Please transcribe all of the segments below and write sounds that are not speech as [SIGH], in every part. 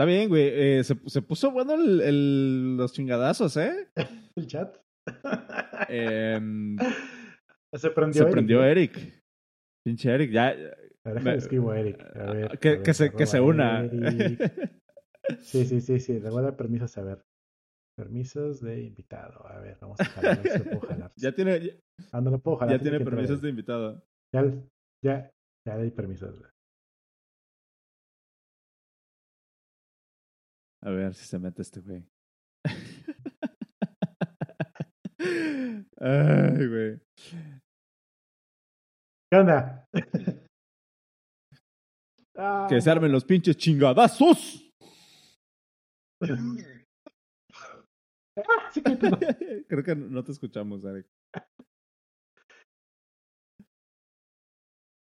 Está bien, güey. Eh, se, se, puso bueno el, el, los chingadazos, ¿eh? el chat. Eh, se prendió se Eric. prendió. Eric. Pinche Eric, ya. Me- escribo a Eric. A ver, que, a que se, que se una. [LAUGHS] Sí, sí, sí, sí. Le voy a dar permisos a ver. Permisos de invitado. A ver, vamos a jalar. si puedo ya tiene, ya, Ah, no lo puedo jalar. ya tiene permisos de invitado. Ya, ya, ya le di permisos. A ver si se mete este güey. [LAUGHS] Ay, güey. ¿Qué onda? Que se armen los pinches chingadazos. [LAUGHS] Creo que no te escuchamos, Eric.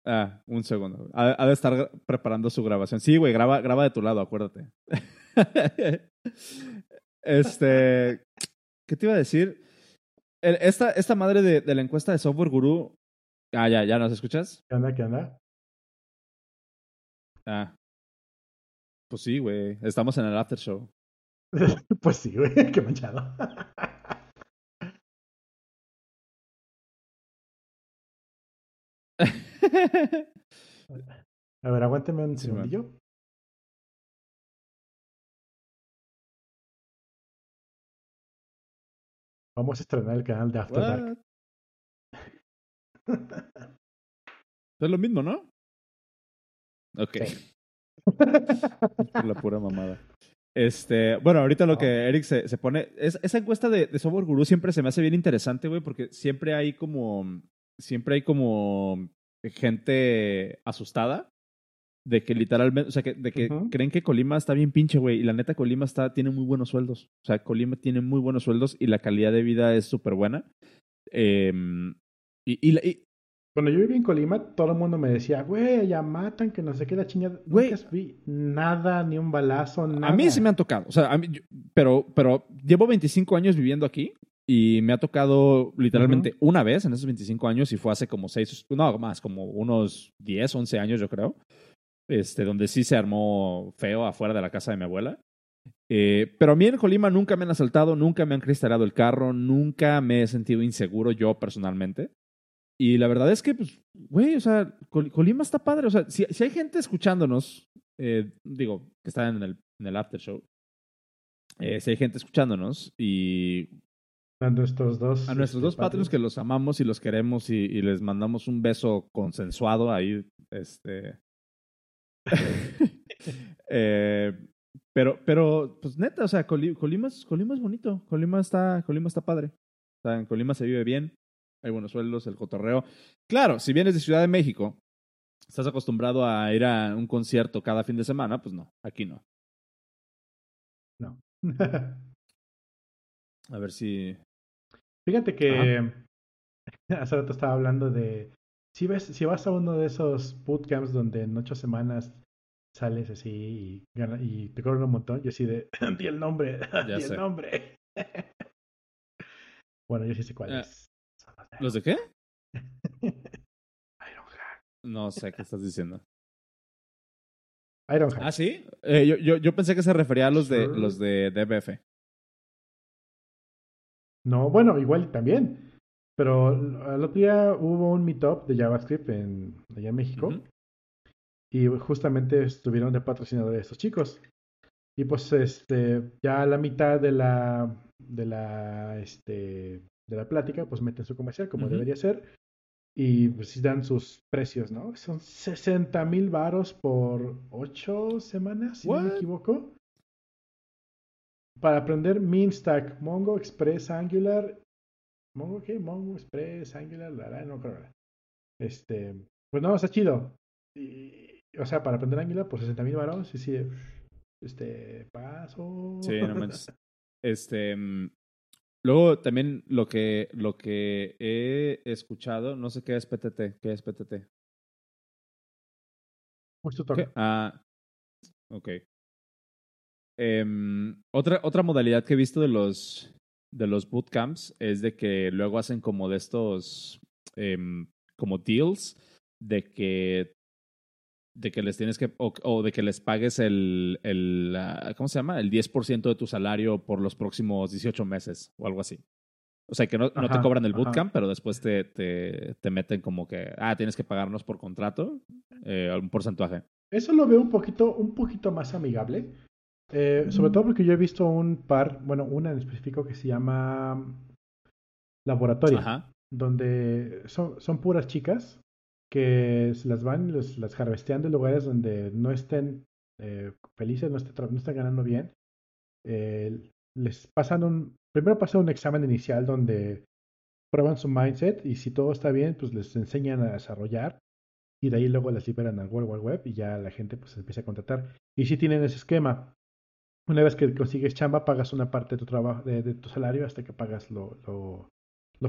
Ah, un segundo. Ha, ha de estar preparando su grabación. Sí, güey, graba, graba de tu lado, acuérdate. [LAUGHS] este. ¿Qué te iba a decir? El- esta, esta madre de, de la encuesta de Software Guru. Ah, ya, ya nos escuchas. ¿Qué onda? ¿Qué onda? Ah. Pues sí, güey. Estamos en el after show. [LAUGHS] Pues sí, güey, [LAUGHS] qué manchado. A ver, aguántame un segundillo. Vamos a estrenar el canal de After Dark. What? Es lo mismo, ¿no? Ok. Sí. [LAUGHS] La pura mamada. Este, bueno, ahorita lo que Eric se, se pone. Es, esa encuesta de, de Software Guru siempre se me hace bien interesante, güey, porque siempre hay como. Siempre hay como gente asustada de que literalmente, o sea, que, de que creen que Colima está bien pinche, güey, y la neta Colima está, tiene muy buenos sueldos. O sea, Colima tiene muy buenos sueldos y la calidad de vida es súper buena. Em, y, y, la- y- Cuando yo vivía en Colima, todo el mundo me decía, güey, ya matan, que no sé qué, la chingada. Güey. Nunca vi nada, ni un balazo, nada. A mí sí me han tocado. O sea, a mí- yo- pero, pero llevo 25 años viviendo aquí y me ha tocado literalmente una vez en esos 25 años y fue hace como 6, no más, como unos 10, 11 años yo creo, este, donde sí se armó feo afuera de la casa de mi abuela. Eh, pero a mí en Colima nunca me han asaltado, nunca me han cristalado el carro, nunca me he sentido inseguro yo personalmente. Y la verdad es que, pues, güey, o sea, Col- Colima está padre. O sea, si, si hay gente escuchándonos, eh, digo, que está en el, en el after show, eh, si hay gente escuchándonos y A nuestros dos. a nuestros este, dos patrons que los amamos y los queremos y, y les mandamos un beso consensuado ahí, este... [LAUGHS] Eh, pero, pero, pues neta, o sea, Coli- Colima, es, Colima es bonito, Colima está, Colima está padre. O sea, en Colima se vive bien, hay buenos sueldos, el cotorreo. Claro, si vienes de Ciudad de México, estás acostumbrado a ir a un concierto cada fin de semana, pues no, aquí no. No. [LAUGHS] A ver si... Fíjate que [LAUGHS] hace rato estaba hablando de si ves, si vas a uno de esos bootcamps donde en ocho semanas sales así y, gana- y te cobran un montón, yo sí de [LAUGHS] di el nombre, [LAUGHS] di el nombre. [LAUGHS] bueno, yo sí sé cuál Ah, es. Son los de ¿Los de qué? Ironhack. No sé qué estás diciendo. Ironhack. ¿Ah, sí? Eh, yo, yo, yo pensé que se refería a los de, Sure. los de DBF. No, bueno, igual también. Pero el otro día hubo un meetup de JavaScript en, allá en México. Y justamente estuvieron de patrocinadores estos chicos. Y pues este, ya a la mitad de la de la este de la plática, pues meten su comercial como debería ser. Y pues dan sus precios, ¿no? Son 60 mil varos por ocho semanas, si no me equivoco. Para aprender Mean Stack, Mongo, Express, Angular. ¿Mongo qué? Mongo, Express, Angular, la, la, no creo. Este, pues no, está chido. Y, o sea, para aprender Angular, pues 60 mil varos, y sí, este, paso. Sí, no [LAUGHS] manches. Este. mm, Luego también lo que, lo que he escuchado, no sé qué es PTT. ¿Qué es PTT? Justo ¿Qué? toca. Ah, ok. Em, otra, otra modalidad que he visto de los, de los bootcamps es de que luego hacen como de estos, em, como deals, de que de que les tienes que, o, o de que les pagues el, el ¿cómo se llama? El 10% de tu salario por los próximos 18 meses o algo así. O sea, que no, no te cobran el ajá. bootcamp, pero después te, te, te meten como que, ah, tienes que pagarnos por contrato eh, algún porcentaje. Eso lo veo un poquito, un poquito más amigable. Eh, sobre todo porque yo he visto un par, bueno, una en específico que se llama Laboratorio, Ajá. donde son, son puras chicas que se las van y los- las harvestean de lugares donde no estén eh, felices, no estén, no estén ganando bien. Eh, les pasan un, primero pasan un examen inicial donde prueban su mindset y si todo está bien, pues les enseñan a desarrollar y de ahí luego las liberan al World Wide Web y ya la gente pues empieza a contratar. Y si tienen ese esquema, una vez que consigues chamba, pagas una parte de tu trabajo, de, tu salario hasta que pagas lo,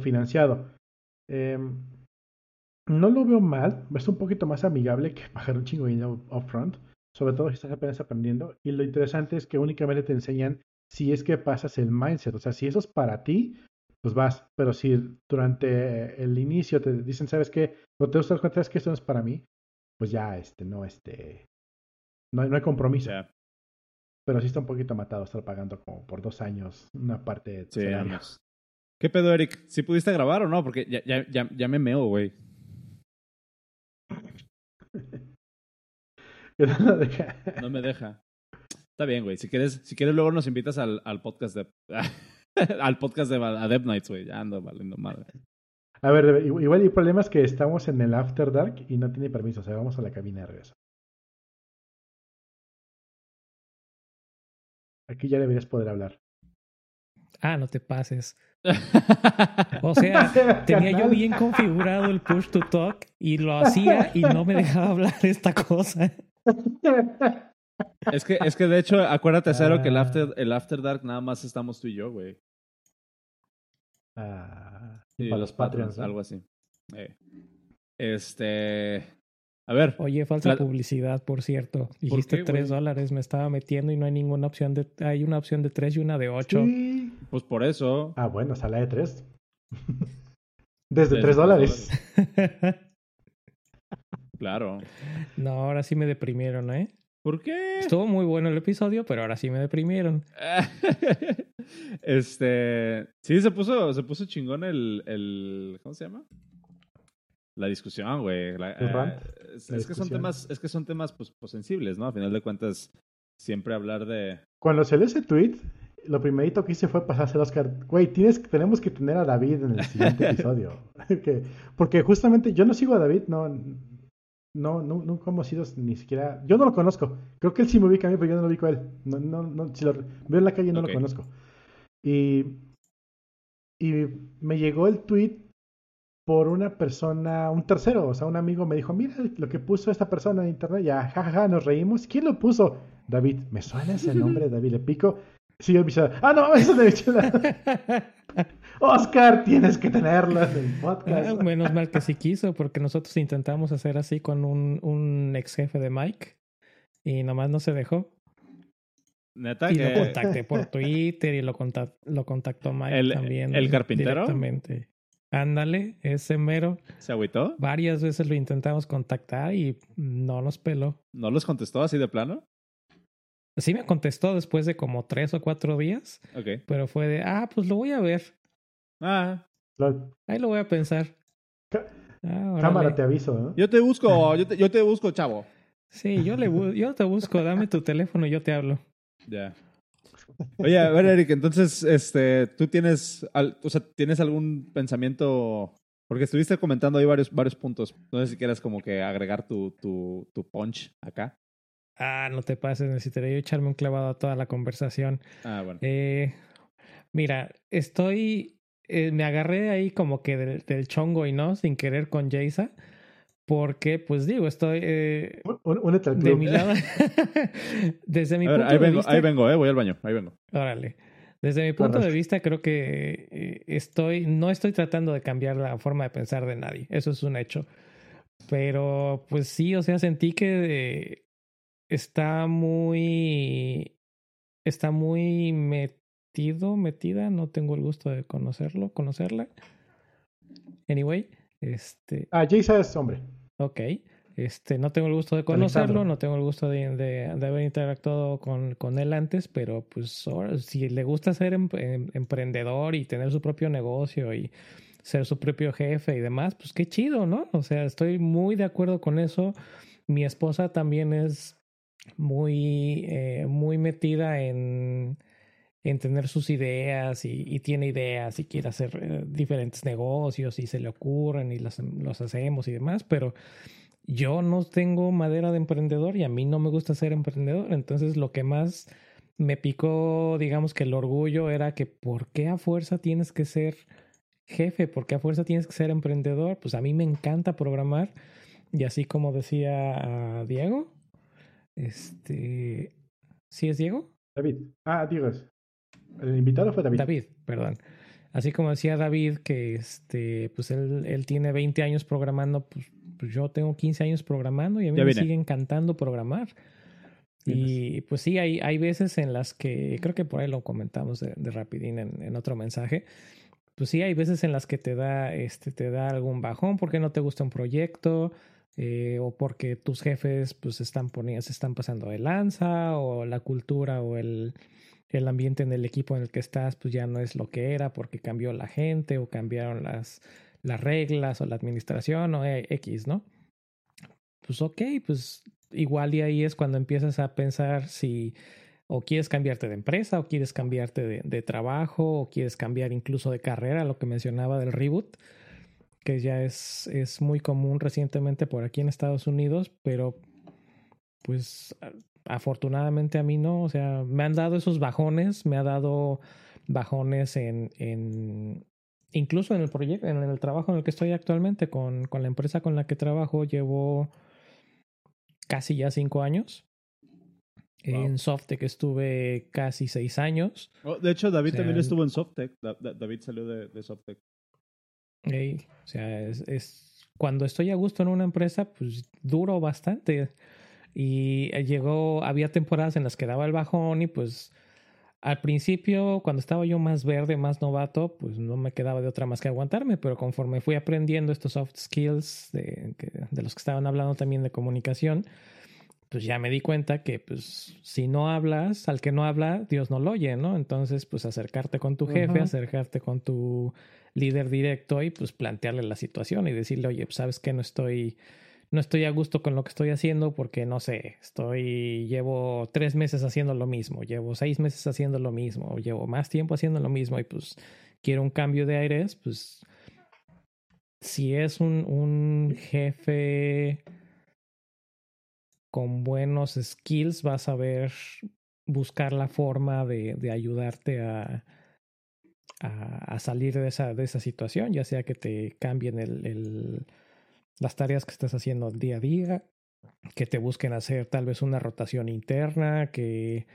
financiado. Em, no lo veo mal, es un poquito más amigable que [LAUGHS] pagar un chingo de dinero upfront, sobre todo si estás apenas aprendiendo. Y lo interesante es que únicamente te enseñan si es que pasas el mindset, o sea, si eso es para ti, pues vas. Pero si durante el inicio te dicen, ¿sabes qué? No te das cuenta es que esto no es para mí, pues ya, este, no, este, no, hay- compromiso. Pero sí está un poquito matado estar pagando como por dos años una parte de sí, vamos. ¿Qué pedo, Eric? ¿Sí pudiste grabar o no? Porque ya, ya, ya, ya me meo, güey. [LAUGHS] No No me deja. Está bien, güey. Si quieres, si quieres luego nos invitas al, al podcast de... [LAUGHS] al podcast de Adept Nights, güey. Ya ando valiendo madre. A ver, igual el problema es que estamos en el After Dark y no tiene permiso. O sea, vamos a la cabina de regreso. Aquí ya deberías poder hablar. Ah, no te pases. [LAUGHS] O sea, [LAUGHS] tenía yo bien configurado el push to talk y lo hacía y no me dejaba hablar esta cosa. [LAUGHS] Es que, es que de hecho, acuérdate, Cero, que el Ah. after, el after Dark nada más estamos tú y yo, güey. Ah, para los los Patreons, ¿no? algo así. Eh. Este. A ver. Oye, falsa La- publicidad, por cierto. Dijiste qué, tres dólares, me estaba metiendo y no hay ninguna opción de... Hay una opción de tres y una de ocho. Sí. Pues por eso. Ah, bueno, sala de tres. [LAUGHS] Desde tres dólares. [LAUGHS] Claro. no, ahora sí me deprimieron, ¿eh? ¿Por qué? Estuvo muy bueno el episodio, pero ahora sí me deprimieron. [LAUGHS] este. Sí, se puso, se puso chingón el, el. ¿Cómo se llama? La discusión, güey. La- El eh, es, es que son temas, es que son temas pues, pues sensibles, ¿no? A final de cuentas, siempre hablar de. Cuando salió ese tweet, lo primerito que hice fue pasarse al Oscar. Güey, tienes, tenemos que tener a David en el siguiente [LAUGHS] episodio. [LAUGHS] Que- porque justamente yo no sigo a David, no, no, no, nunca hemos sido ni siquiera. Yo no lo conozco. Creo que él sí me ubica a mí, pero yo no lo ubico a él. No, no, no, si lo veo en la calle no Ok. lo conozco. Y, y me llegó el tweet por una persona, un tercero, o sea, un amigo me dijo, mira lo que puso esta persona en internet, ya, jajaja, nos reímos. ¿Quién lo puso? David, ¿me suena ese nombre, [LAUGHS] David? Le pico. Sí, el bicho, ah, no, [LAUGHS] eso es de Michela. Oscar, tienes que tenerlo en el Ah, podcast. menos mal que sí quiso, porque nosotros intentamos hacer así con un, un ex jefe de Mike y nomás no se dejó. Neta, Y que. lo contacté por [LAUGHS] Twitter y lo, contac- lo contactó Mike ¿El- también. el carpintero? Directamente. Ándale, ese mero. ¿Se agüitó? Varias veces lo intentamos contactar y no nos peló. ¿No los contestó así de plano? Sí me contestó después de como tres o cuatro días, Ok. pero fue de, ah, pues lo voy a ver. Ah, Lo- Ahí lo voy a pensar. Ah, cámara, te aviso, ¿no? yo te busco, yo te, yo te busco, chavo. Sí, yo, le bu- yo te busco, dame tu teléfono y yo te hablo. Ya. Oye, a ver, Eric, entonces, este, tú tienes, al- o sea, ¿tienes algún pensamiento? Porque estuviste comentando ahí varios, varios puntos. No sé si quieres como que agregar tu, tu, tu punch acá. Ah, no te pases, necesitaría yo echarme un clavado a toda la conversación. Ah, bueno. Eh, mira, estoy. eh, me agarré ahí como que del, del chongo y no, sin querer con Jaisa. Porque, pues digo, estoy. eh, Únete al de mi lado. [LAUGHS] [LAUGHS] desde mi ver, punto ahí de vengo, vista. ahí vengo, eh, voy al baño, ahí vengo. Órale. Desde mi punto de vista, creo que eh, estoy, no estoy tratando de cambiar la forma de pensar de nadie. Eso es un hecho. Pero, pues sí, o sea, sentí que eh, está muy, está muy metido, metida. No tengo el gusto de conocerlo, conocerla. Anyway, este, Ah, Jason es hombre. ok. Este, no tengo el gusto de conocerlo, no tengo el gusto de, de, haber interactuado con, con, él antes, pero pues ahora, si le gusta ser em, em, emprendedor y tener su propio negocio y ser su propio jefe y demás, pues qué chido, ¿no? O sea, estoy muy de acuerdo con eso. Mi esposa también es muy, eh, muy metida en, en tener sus ideas y, tiene ideas y quiere hacer eh, diferentes negocios y se le ocurren y los, los hacemos y demás, pero yo no tengo madera de emprendedor y a mí no me gusta ser emprendedor. Entonces lo que más me picó, digamos que el orgullo era que ¿por qué a fuerza tienes que ser jefe? ¿Por qué a fuerza tienes que ser emprendedor? Pues a mí me encanta programar y así como decía Diego, este, ¿sí es Diego? David. Ah, Diego. El invitado fue David. David, perdón. Así como decía David que este, pues él, él tiene 20 años programando, pues pues yo tengo 15 años programando y a mí me sigue encantando programar. Y pues sí, hay, hay veces en las que, creo que por ahí lo comentamos de, rapidín en, otro mensaje, pues sí, hay veces en las que te da, este, te da algún bajón porque no te gusta un proyecto eh, o porque tus jefes pues están poniendo, se están pasando de lanza o la cultura o el, el ambiente en el equipo en el que estás pues ya no es lo que era porque cambió la gente o cambiaron las, las reglas o la administración o e, X, ¿no? Pues ok, pues igual y ahí es cuando empiezas a pensar si o quieres cambiarte de empresa o quieres cambiarte de, de trabajo o quieres cambiar incluso de carrera, lo que mencionaba del reboot, que ya es, es muy común recientemente por aquí en Estados Unidos, pero pues afortunadamente a mí no, o sea, me han dado esos bajones, me ha dado bajones en, en, incluso en el proyecto, en el trabajo en el que estoy actualmente, con, con la empresa con la que trabajo, llevo casi ya cinco años. En Softec estuve casi seis años. Oh, de hecho, David también estuvo en Softec. David salió de, de Softec. o sea, es, es, cuando estoy a gusto en una empresa, pues duro bastante. Y llegó, había temporadas en las que daba el bajón y pues al principio, cuando estaba yo más verde, más novato, pues no me quedaba de otra más que aguantarme, pero conforme fui aprendiendo estos soft skills de, de, los que estaban hablando también de comunicación, pues ya me di cuenta que pues si no hablas, al que no habla, Dios no lo oye, ¿no? Entonces, pues acercarte con tu jefe, acercarte con tu líder directo y pues plantearle la situación y decirle, oye, pues sabes que no estoy no estoy a gusto con lo que estoy haciendo porque no sé, estoy, llevo tres meses haciendo lo mismo, llevo seis meses haciendo lo mismo, llevo más tiempo haciendo lo mismo y pues quiero un cambio de aires, pues si es un, un jefe con buenos skills, vas a ver buscar la forma de, de ayudarte a, a, salir de esa, de esa situación, ya sea que te cambien el, el las tareas que estás haciendo día a día, que te busquen hacer tal vez una rotación interna, que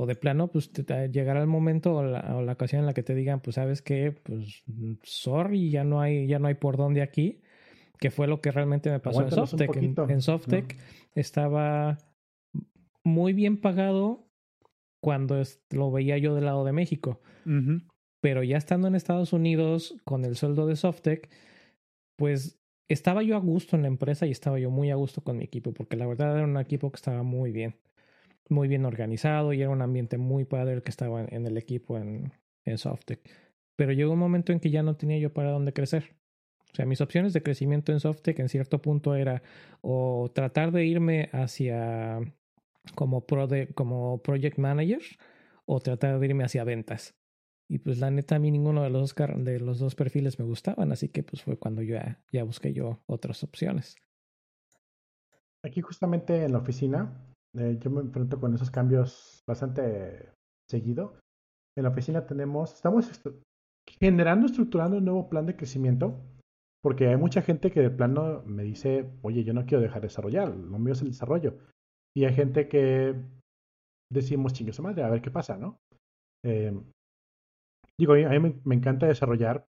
o de plano, pues te, llegará el momento o la, o la, ocasión en la que te digan, pues sabes que, pues sorry, ya no hay, ya no hay por dónde aquí, que fue lo que realmente me pasó en Softec. En, Softec estaba muy bien pagado cuando lo veía yo del lado de México. Pero ya estando en Estados Unidos con el sueldo de Softec, pues estaba yo a gusto en la empresa y estaba yo muy a gusto con mi equipo, porque la verdad era un equipo que estaba muy bien, muy bien organizado y era un ambiente muy padre el que estaba en, el equipo en, en. Pero llegó un momento en que ya no tenía yo para dónde crecer. O sea, mis opciones de crecimiento en Softec en cierto punto era o tratar de irme hacia como, como project manager o tratar de irme hacia ventas. Y pues la neta a mí ninguno de los dos, de los dos perfiles me gustaban, así que pues fue cuando yo ya, ya busqué yo otras opciones. Aquí justamente en la oficina, eh, yo me enfrento con esos cambios bastante seguido. En la oficina tenemos, estamos generando, estructurando un nuevo plan de crecimiento, porque hay mucha gente que de plano me dice, oye, yo no quiero dejar de desarrollar, lo mío es el desarrollo. Y hay gente que decimos, chingue su madre, a ver qué pasa, ¿no? Eh, Digo, a mí me, encanta desarrollar.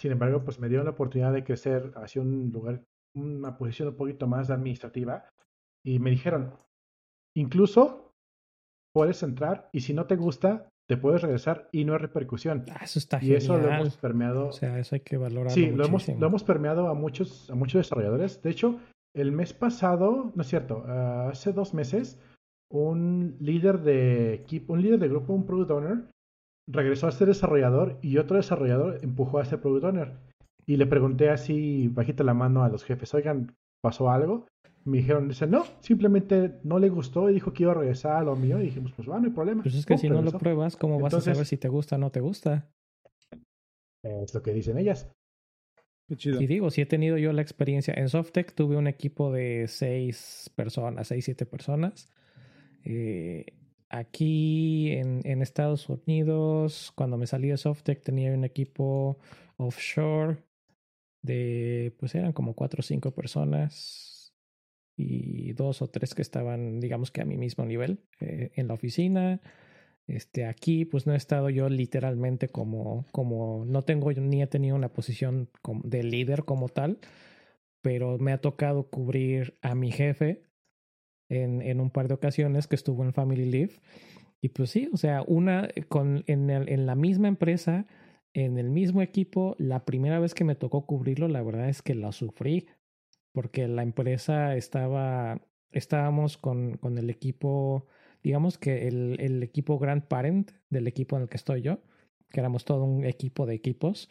Sin embargo, pues me dieron la oportunidad de crecer hacia un lugar, una posición un poquito más administrativa. Y me dijeron, incluso puedes entrar y si no te gusta, te puedes regresar y no hay repercusión. Ah, eso está y eso lo hemos permeado. O sea, eso hay que valorarlo. Sí, lo hemos, lo hemos permeado a muchos, a muchos desarrolladores. De hecho, el mes pasado, no es cierto, ah, hace dos meses, un líder de equipo, un líder de grupo, un product owner, regresó a ser desarrollador y otro desarrollador empujó a ser product owner. Y le pregunté así, bajita la mano a los jefes, oigan, ¿pasó algo? Me dijeron, dice, no, simplemente no le gustó y dijo que iba a regresar a lo mío. Y dijimos, pues va, no hay problema. Pues es que si no lo pruebas, ¿cómo vas a saber si te gusta o no te gusta? Es lo que dicen ellas. Qué chido. Y digo, si he tenido yo la experiencia en Softec, tuve un equipo de seis personas, seis, siete personas. Eh, aquí en, en Estados Unidos, cuando me salí de Softec, tenía un equipo offshore de, pues eran como cuatro o cinco personas y dos o tres que estaban, digamos que a mi mismo nivel eh, en la oficina. Este, aquí, pues no he estado yo literalmente como, como, no tengo ni he tenido una posición de líder como tal, pero me ha tocado cubrir a mi jefe en, en un par de ocasiones que estuvo en Family Leave. Y pues sí, o sea, una con, en, el- en la misma empresa, en el mismo equipo, la primera vez que me tocó cubrirlo, la verdad es que la sufrí, porque la empresa estaba, estábamos con, con el equipo digamos que el, el equipo Grand Parent del equipo en el que estoy yo, que éramos todo un equipo de equipos, eh,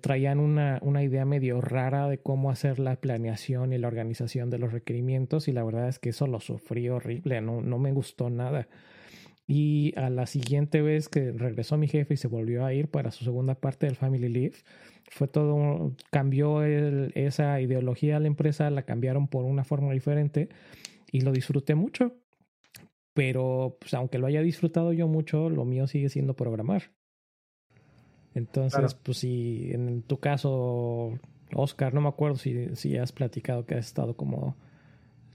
traían una, una idea medio rara de cómo hacer la planeación y la organización de los requerimientos y la verdad es que eso lo sufrí horrible, no, no me gustó nada. Y a la siguiente vez que regresó mi jefe y se volvió a ir para su segunda parte del Family Leave, fue todo, cambió esa ideología de la empresa, la cambiaron por una forma diferente y lo disfruté mucho pero pues aunque lo haya disfrutado yo mucho, lo mío sigue siendo programar. Entonces, Claro. pues si en tu caso, Oscar, no me acuerdo si, si has platicado que has estado como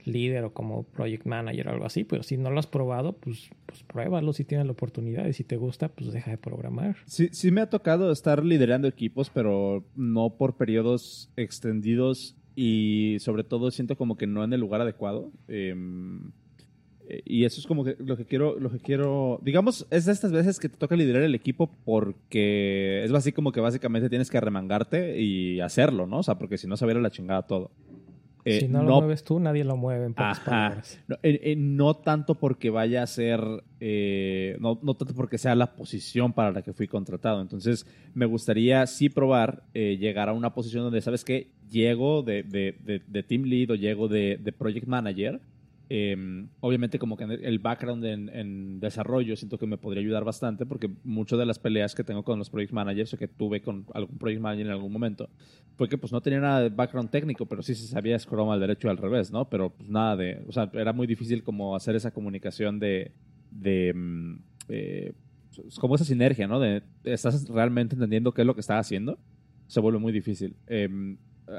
líder o como project manager o algo así, pero si no lo has probado, pues, pues pruébalo si tienes la oportunidad y si te gusta, pues deja de programar. Sí, sí me ha tocado estar liderando equipos, pero no por periodos extendidos y sobre todo siento como que no en el lugar adecuado. Em, eh, y eso es como que lo que quiero, lo que quiero, digamos, es de estas veces que te toca liderar el equipo porque es así como que básicamente tienes que arremangarte y hacerlo, ¿no? O sea, porque si no se va a ir a la chingada todo. Eh, si no, lo mueves tú, nadie lo mueve en pocas Ajá. palabras. No, eh, eh, no tanto porque vaya a ser, eh, no, no tanto porque sea la posición para la que fui contratado. Entonces, me gustaría sí probar eh, llegar a una posición donde, ¿sabes qué? Llego de, de, de, de team lead o llego de, de project manager. Eh, obviamente, como que el background en, desarrollo siento que me podría ayudar bastante porque muchas de las peleas que tengo con los project managers o que tuve con algún project manager en algún momento fue que pues no tenía nada de background técnico, pero sí se sabía Scrum al derecho y al revés, ¿no? Pero pues nada de, o sea, era muy difícil como hacer esa comunicación de, de mm, eh, es como esa sinergia, ¿no? De estás realmente entendiendo qué es lo que estás haciendo, se vuelve muy difícil.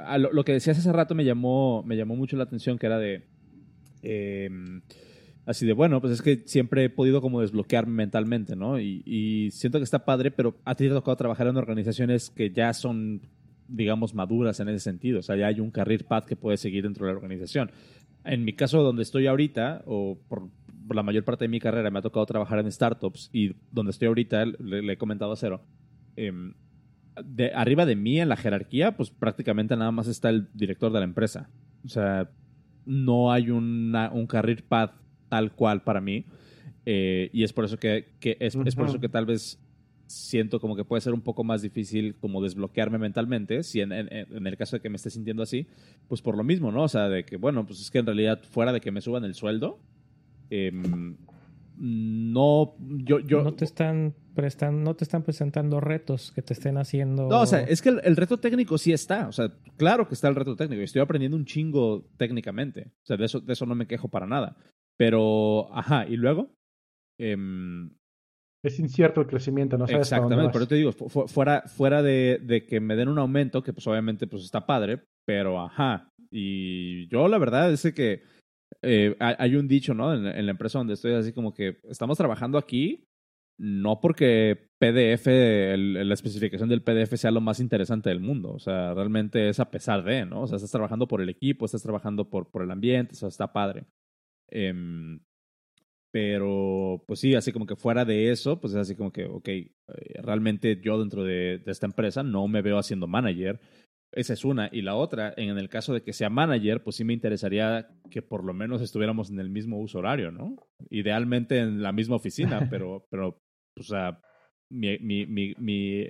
A lo, lo que decías hace rato me llamó, me llamó mucho la atención, que era de, eh, así de, bueno, pues es que siempre he podido como desbloquearme mentalmente, ¿no? Y, y siento que está padre, pero a ti te ha tocado trabajar en organizaciones que ya son digamos, maduras en ese sentido. O sea, ya hay un career path que puedes seguir dentro de la organización. En mi caso, donde estoy ahorita, o por, por la mayor parte de mi carrera, me ha tocado trabajar en startups y donde estoy ahorita, le, le he comentado a Cero, eh, de, arriba de mí en la jerarquía, pues prácticamente nada más está el director de la empresa. O sea, no hay una, un career path tal cual para mí. Eh, y es por eso que, que es, uh -huh. es por eso que tal vez siento como que puede ser un poco más difícil como desbloquearme mentalmente, si en, en, en, el caso de que me esté sintiendo así, pues por lo mismo, ¿no? O sea, de que, bueno, pues es que en realidad fuera de que me suban el sueldo, eh, no, yo, yo... No te están prestan, no te están presentando retos que te estén haciendo... No, o sea, es que el, el, reto técnico sí está, o sea, claro que está el reto técnico, estoy aprendiendo un chingo técnicamente, o sea, de eso, de eso no me quejo para nada, pero, ajá, y luego... Eh, es incierto el crecimiento, no sabes Exactamente, pero te digo, fu fuera, fuera de, de, que me den un aumento, que pues obviamente pues está padre, pero ajá. Y yo la verdad es que eh, hay un dicho, ¿no? En, en, la empresa donde estoy así como que estamos trabajando aquí, no porque PDF, el, la especificación del PDF sea lo más interesante del mundo, o sea, realmente es a pesar de, ¿no? O sea, estás trabajando por el equipo, estás trabajando por, por el ambiente, o sea, está padre. Eh, pero, pues sí, así como que fuera de eso, pues es así como que, ok, eh, realmente yo dentro de, de, esta empresa no me veo haciendo manager. Esa es una. Y la otra, en el caso de que sea manager, pues sí me interesaría que por lo menos estuviéramos en el mismo uso horario, ¿no? Idealmente en la misma oficina, [LAUGHS] pero, pero o sea, mi, mi, mi, mi,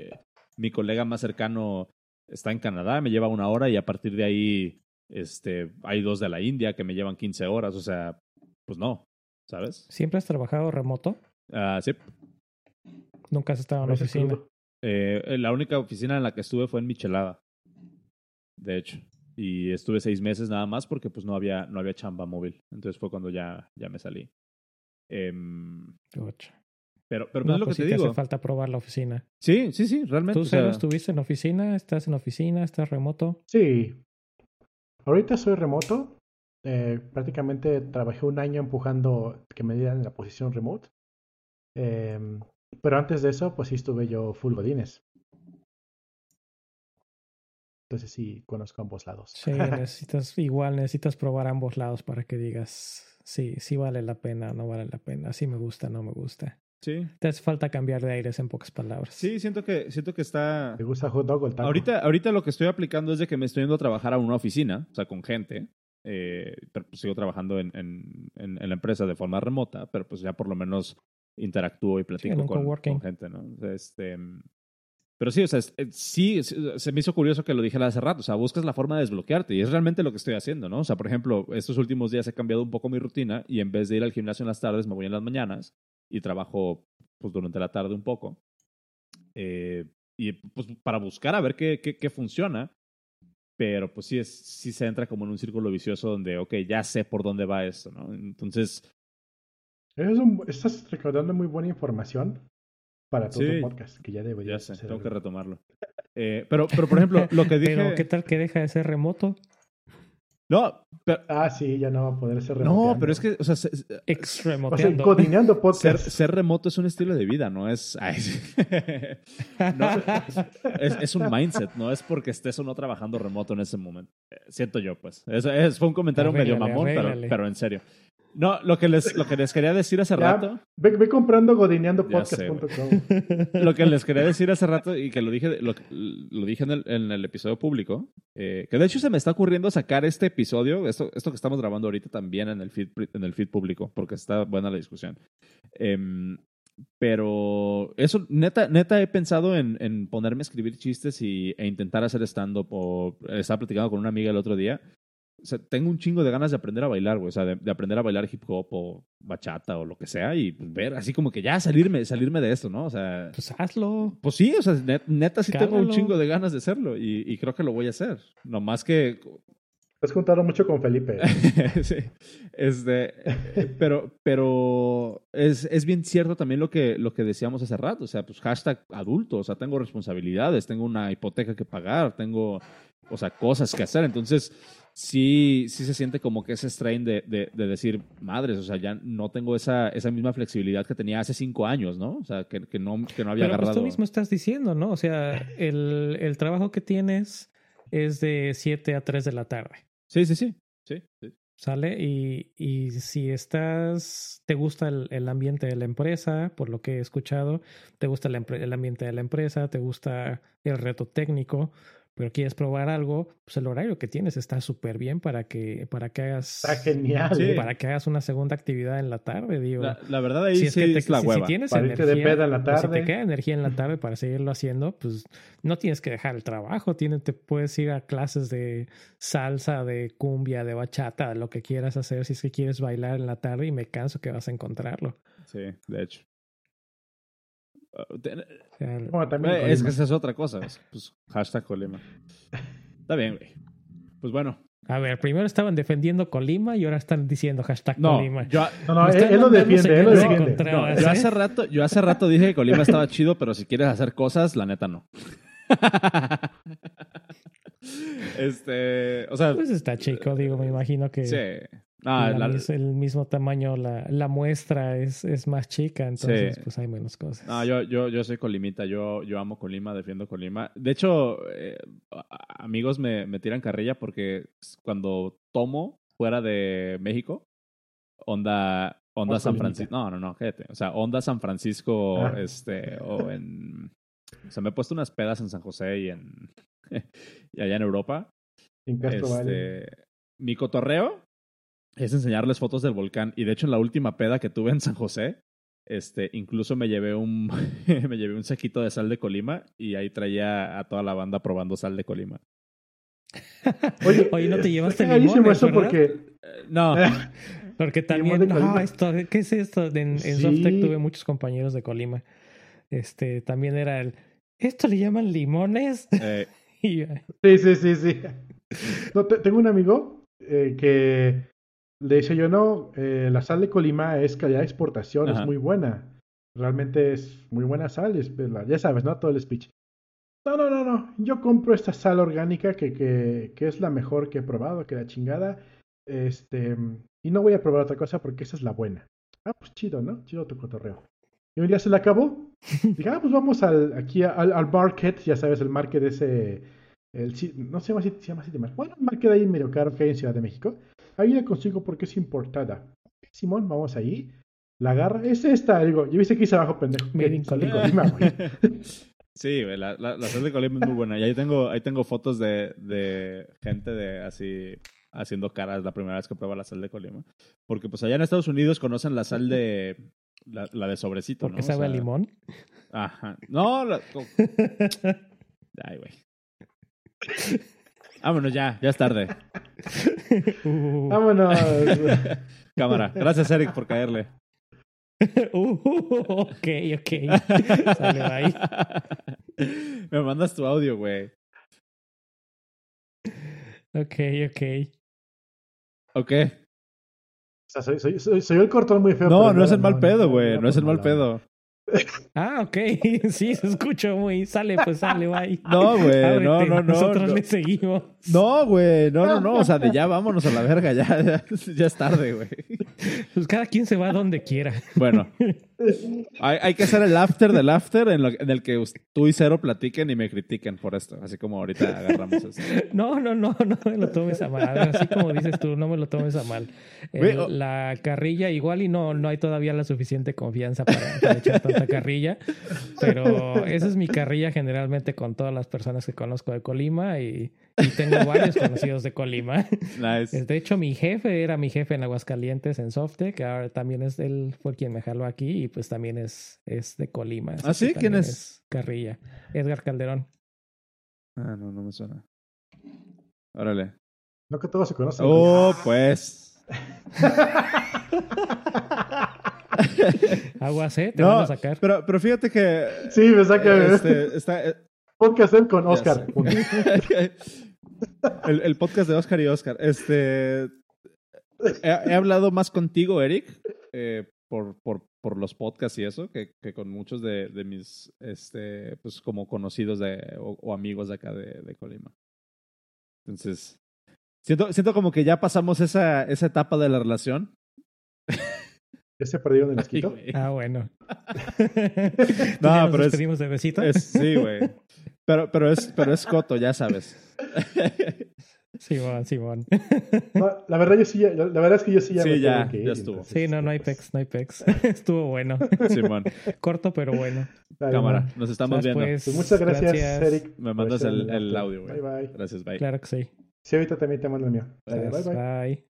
mi colega más cercano está en Canadá, me lleva una hora y a partir de ahí este, hay dos de la India que me llevan 15 horas, o sea, pues no, ¿sabes? ¿Siempre has trabajado remoto? Ah, sí. Nunca has estado en la oficina. Eh, la única oficina en la que estuve fue en Michelada, de hecho. Y estuve seis meses nada más porque pues no había, no había chamba móvil. Entonces fue cuando ya, ya me salí. Em, Ocho. pero pero pues, No, es lo pues que sí te hace falta probar la oficina. Sí, sí, sí, realmente. ¿Tú, o sea, Cero, estuviste en oficina? ¿Estás en oficina? ¿Estás remoto? Sí. Ahorita soy remoto. Eh, prácticamente trabajé un año empujando que me dieran la posición remote. Em, pero antes de eso, pues sí estuve yo full godines. Entonces sí conozco ambos lados. Sí, [LAUGHS] necesitas, igual necesitas probar ambos lados para que digas, sí, sí vale la pena, no vale la pena, sí me gusta, no me gusta. sí, Te hace falta cambiar de aires en pocas palabras. sí, siento que, siento que está. ¿Te gusta hot dog o el taco? Ahorita, ahorita lo que estoy aplicando es de que me estoy yendo a trabajar a una oficina, o sea, con gente. eh, pero pues sigo trabajando en, en, en, en la empresa de forma remota, pero pues ya por lo menos interactúo y platico con, con gente, ¿no? Este, pero sí, o sea, eh, sí, se se me hizo curioso que lo dijera hace rato, o sea, buscas la forma de desbloquearte y es realmente lo que estoy haciendo, ¿no? O sea, por ejemplo, estos últimos días he cambiado un poco mi rutina y en vez de ir al gimnasio en las tardes, me voy en las mañanas y trabajo pues durante la tarde un poco. Eh, y pues para buscar a ver qué, qué, funciona. Pero pues sí, es, sí se entra como en un círculo vicioso donde, ok, ya sé por dónde va esto, ¿no? Entonces, estás recaudando muy buena información para todo Sí. tu podcast, que ya ya deberías sé, tengo que retomarlo. Eh, pero, pero, por ejemplo, lo que [LAUGHS] dije... Pero ¿qué tal que deja de ser remoto? No, pero, Ah, sí, ya no va a poder ser no, remoteando. pero es que, o sea, se- Ex O sea, [LAUGHS] ser, podcast. ser remoto es un estilo de vida, no es... ay, sí. [LAUGHS] No, es, es un mindset, no es porque estés o no trabajando remoto en ese momento. Eh, Siento yo, pues. Eso es, fue un comentario medio mamón, pero, pero en serio. No, lo que les, lo que les quería decir hace Ya, rato... Ve, ve comprando godineandopodcast.com. lo que les quería decir hace rato y que lo dije, lo, lo dije en el, en el episodio público, eh, que de hecho se me está ocurriendo sacar este episodio, esto, esto que estamos grabando ahorita también en el feed, en el feed público, porque está buena la discusión. Em, pero eso, neta, neta he pensado en, en ponerme a escribir chistes y, e intentar hacer stand-up o estaba platicando con una amiga el otro día. O sea, tengo un chingo de ganas de aprender a bailar, güey. O sea, de, de aprender a bailar hip hop o bachata o lo que sea y pues, ver así como que ya salirme, salirme de esto, ¿no? O sea, Pues hazlo. pues sí, o sea, net- neta sí tengo un chingo de ganas de hacerlo y, y creo que lo voy a hacer. No más que Has contado mucho con Felipe. [LAUGHS] sí. Este, pero, pero es, es bien cierto también lo que, lo que decíamos hace rato. O sea, pues hashtag adulto. O sea, tengo responsabilidades, tengo una hipoteca que pagar, tengo, o sea, cosas que hacer. Entonces, sí, sí se siente como que ese strain de, de, de decir, madres, o sea, ya no tengo esa, esa misma flexibilidad que tenía hace cinco años, ¿no? O sea, que, que, no, que no había Pero pues agarrado. tú mismo estás diciendo, ¿no? O sea, el, el trabajo que tienes es de 7 a 3 de la tarde. Sí, sí, sí. Sí, sí. ¿Sale? Y, y si estás, te gusta el, el ambiente de la empresa, por lo que he escuchado, te gusta el, el ambiente de la empresa, te gusta el reto técnico, pero quieres probar algo, pues el horario que tienes está súper bien para que, para que hagas Está genial. Sí. ¿eh? para que hagas una segunda actividad en la tarde, digo. La, la verdad ahí si es sí que te- es la si- si tienes Para irte de energía, peda en la pues, si tarde. te queda energía en la tarde para seguirlo haciendo, pues no tienes que dejar el trabajo. Tienes, te puedes ir a clases de salsa, de cumbia, de bachata, lo que quieras hacer. Si es que quieres bailar en la tarde y me canso que vas a encontrarlo. Sí, de hecho. Bueno, también Eh, es que esa es otra cosa. es, Pues, hashtag Colima. Está bien, güey. Pues bueno. a ver, primero estaban defendiendo Colima y ahora están diciendo hashtag No, Colima. yo, No, no, él, lo defiende, él lo defiende. no, yo ¿eh? hace rato, yo hace rato dije que Colima estaba chido, pero si quieres hacer cosas, la neta no. [LAUGHS] este, o sea, Pues está chico, digo, me imagino que sí. Ah, la la- mis- el mismo tamaño, la, la muestra es, es más chica, entonces Sí. pues hay menos cosas. No, yo, yo, yo soy colimita, yo, yo amo Colima, defiendo Colima. De hecho, eh, amigos me, me tiran carrilla porque cuando tomo fuera de México, onda, onda San. Francisco. No, no, no, fíjate. O sea, onda San Francisco, Ah. este, o en. O sea, me he puesto unas pedas en San José y en, [LAUGHS] y allá en Europa. En Castro. Este, mi cotorreo es enseñarles fotos del volcán. Y de hecho, en la última peda que tuve en San José, este, incluso me llevé un [LAUGHS] me llevé un saquito de sal de Colima y ahí traía a toda la banda probando sal de Colima. [LAUGHS] Oye, Oye ¿no te llevaste limones, eso ¿verdad? [LAUGHS] porque no, Porque también, no, Colima. esto, ¿qué es esto? En, en Sí. Softec tuve muchos compañeros de Colima. Este, también era el, ¿esto le llaman limones? eh, Y, Sí, sí, sí, sí. No, tengo un amigo eh, que le dice yo, no, eh, la sal de Colima es calidad de exportación, Ajá. es muy buena. Realmente es muy buena sal, es, pues, la- ya sabes, ¿no? Todo el speech. No, no, no, no. Yo compro esta sal orgánica que, que, que es la mejor que he probado, que la chingada. Este, y no voy a probar otra cosa porque esa es la buena. Ah, pues chido, ¿no? Chido tu cotorreo. Y un día se le acabó. [LAUGHS] Dije, ah, pues vamos al, aquí al, al market, ya sabes, el market ese, el, no llama, City- se llama Market. Bueno, un market ahí medio caro que hay en Ciudad de México. Ahí la consigo porque es importada. Simón, vamos ahí. La agarra, es esta, digo, yo viste que hice abajo, pendejo. Made in Sal de Colima. Güey. [LAUGHS] Sí, güey, la, la, la sal de Colima es muy buena. Y ahí tengo, ahí tengo fotos de, de gente de así haciendo caras la primera vez que prueba la sal de Colima. Porque pues allá en Estados Unidos conocen la sal de la, la de sobrecito, porque ¿no? O sabe a limón. Ajá. No, la- [LAUGHS] Ay, güey. Vámonos ya, ya es tarde. Uh, [LAUGHS] Vámonos. Cámara. Gracias, Eric, por caerle. [LAUGHS] uh, ok, ok. Sale. [LAUGHS] Me mandas tu audio, güey. Ok, ok. Ok. O sea, soy, soy, soy, soy el cortón muy feo. No, no es el mal no, pedo, güey. No es el mal pedo. Ah, ok. [LAUGHS] Sí, se escucha muy. Sale, pues sale, bye. [LAUGHS] No, güey. No, no, no. Nosotros no. le seguimos. No, güey, no, no, no, o sea, de ya vámonos a la verga, ya, ya, [LAUGHS] ya es tarde, güey. Pues cada quien se va donde quiera. Bueno, hay, hay que hacer el after del after en, lo- en el que tú y Cero platiquen y me critiquen por esto, así como ahorita agarramos eso. [LAUGHS] No, no, no, no me lo tomes a mal. Así como dices tú, no me lo tomes a mal. El- Güey, o- la carrilla, igual y no, no hay todavía la suficiente confianza para, para echar tanta carrilla. Pero esa es mi carrilla generalmente con todas las personas que conozco de Colima y, y tengo varios conocidos de Colima. Nice. De hecho, mi jefe era mi jefe en Aguascalientes en Softec, ahora también es él fue quien me jaló aquí y pues también es, es de Colima. así ¿Ah, sí? ¿Quién es? Carrilla. Edgar Calderón. Ah, no, no me suena. Órale. No que todos se conocen. Oh, pues. [LAUGHS] Aguas, ¿eh? Te van No, a sacar. pero, pero fíjate que... Sí, me saca Este, está, eh, podcast él con Oscar. [LAUGHS] el, el podcast de Oscar y Oscar. Este. He, he hablado más contigo, Eric, eh, por, por, por los podcasts y eso, que, que con muchos de, de mis, este, pues como conocidos de, o, o amigos de acá de, de Colima. Entonces, siento, siento como que ya pasamos esa, esa etapa de la relación. [LAUGHS] Ya se perdieron el Ay, esquito. güey. Ah, bueno. [LAUGHS] [LAUGHS] No, ¿Ya nos pero es- de besito? Es- sí, güey. Pero, pero, es, pero es coto, ya sabes. Simón, Simón. [LAUGHS] No, la verdad yo sí, ya- la verdad es que yo sí ya Sí, me ya, que ir, ya estuvo. entonces, Sí, no, no hay pues, pex, no hay pex. [LAUGHS] Estuvo bueno. Simón, Corto, pero bueno. dale, cámara, man. nos estamos viendo. Pues, muchas gracias, Eric. Me mandas el, el after. audio, güey. Bye bye. Gracias, bye. Claro que sí. Sí, ahorita también te mando el mío. Dale, bye Gracias, bye. bye.